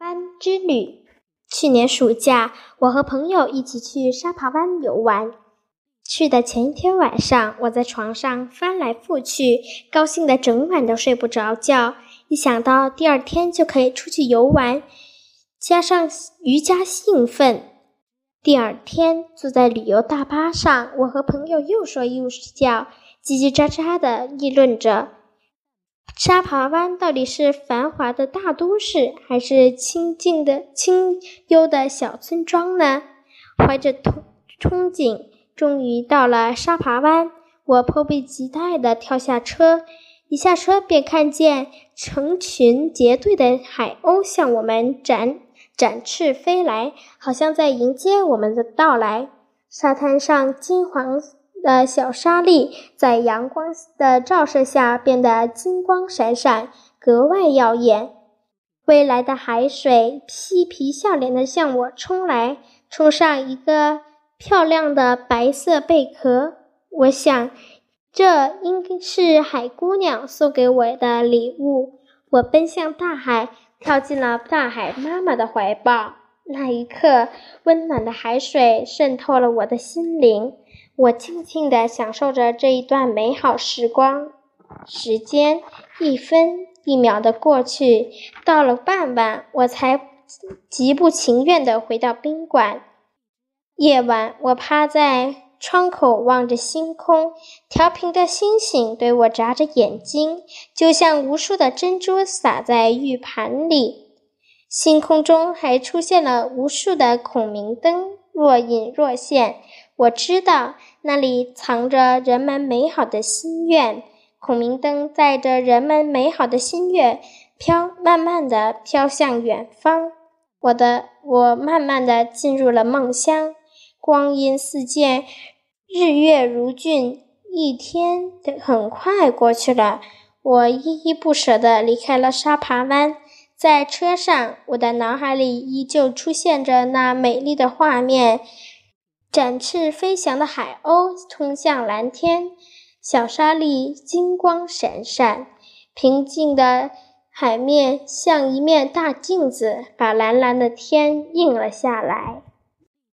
湾之旅。去年暑假，我和朋友一起去沙扒湾游玩。去的前一天晚上，我在床上翻来覆去，高兴的整晚都睡不着觉。一想到第二天就可以出去游玩，加上愈加兴奋。第二天坐在旅游大巴上，我和朋友又说又笑，叽叽喳喳的议论着。沙扒湾到底是繁华的大都市，还是清静的清幽的小村庄呢？怀着憧憧憬，终于到了沙扒湾。我迫不及待地跳下车，一下车便看见成群结队的海鸥向我们展展翅飞来，好像在迎接我们的到来。沙滩上金黄。的小沙粒在阳光的照射下变得金光闪闪，格外耀眼。蔚蓝的海水嬉皮笑脸地向我冲来，冲上一个漂亮的白色贝壳。我想，这应该是海姑娘送给我的礼物。我奔向大海，跳进了大海妈妈的怀抱。那一刻，温暖的海水渗透了我的心灵。我静静地享受着这一段美好时光，时间一分一秒的过去，到了傍晚，我才极不情愿地回到宾馆。夜晚，我趴在窗口望着星空，调频的星星对我眨着眼睛，就像无数的珍珠洒在玉盘里。星空中还出现了无数的孔明灯，若隐若现。我知道。那里藏着人们美好的心愿，孔明灯载着人们美好的心愿飘，慢慢的飘向远方。我的，我慢慢的进入了梦乡。光阴似箭，日月如骏，一天很快过去了。我依依不舍地离开了沙扒湾，在车上，我的脑海里依旧出现着那美丽的画面。展翅飞翔的海鸥冲向蓝天，小沙粒金光闪闪，平静的海面像一面大镜子，把蓝蓝的天映了下来。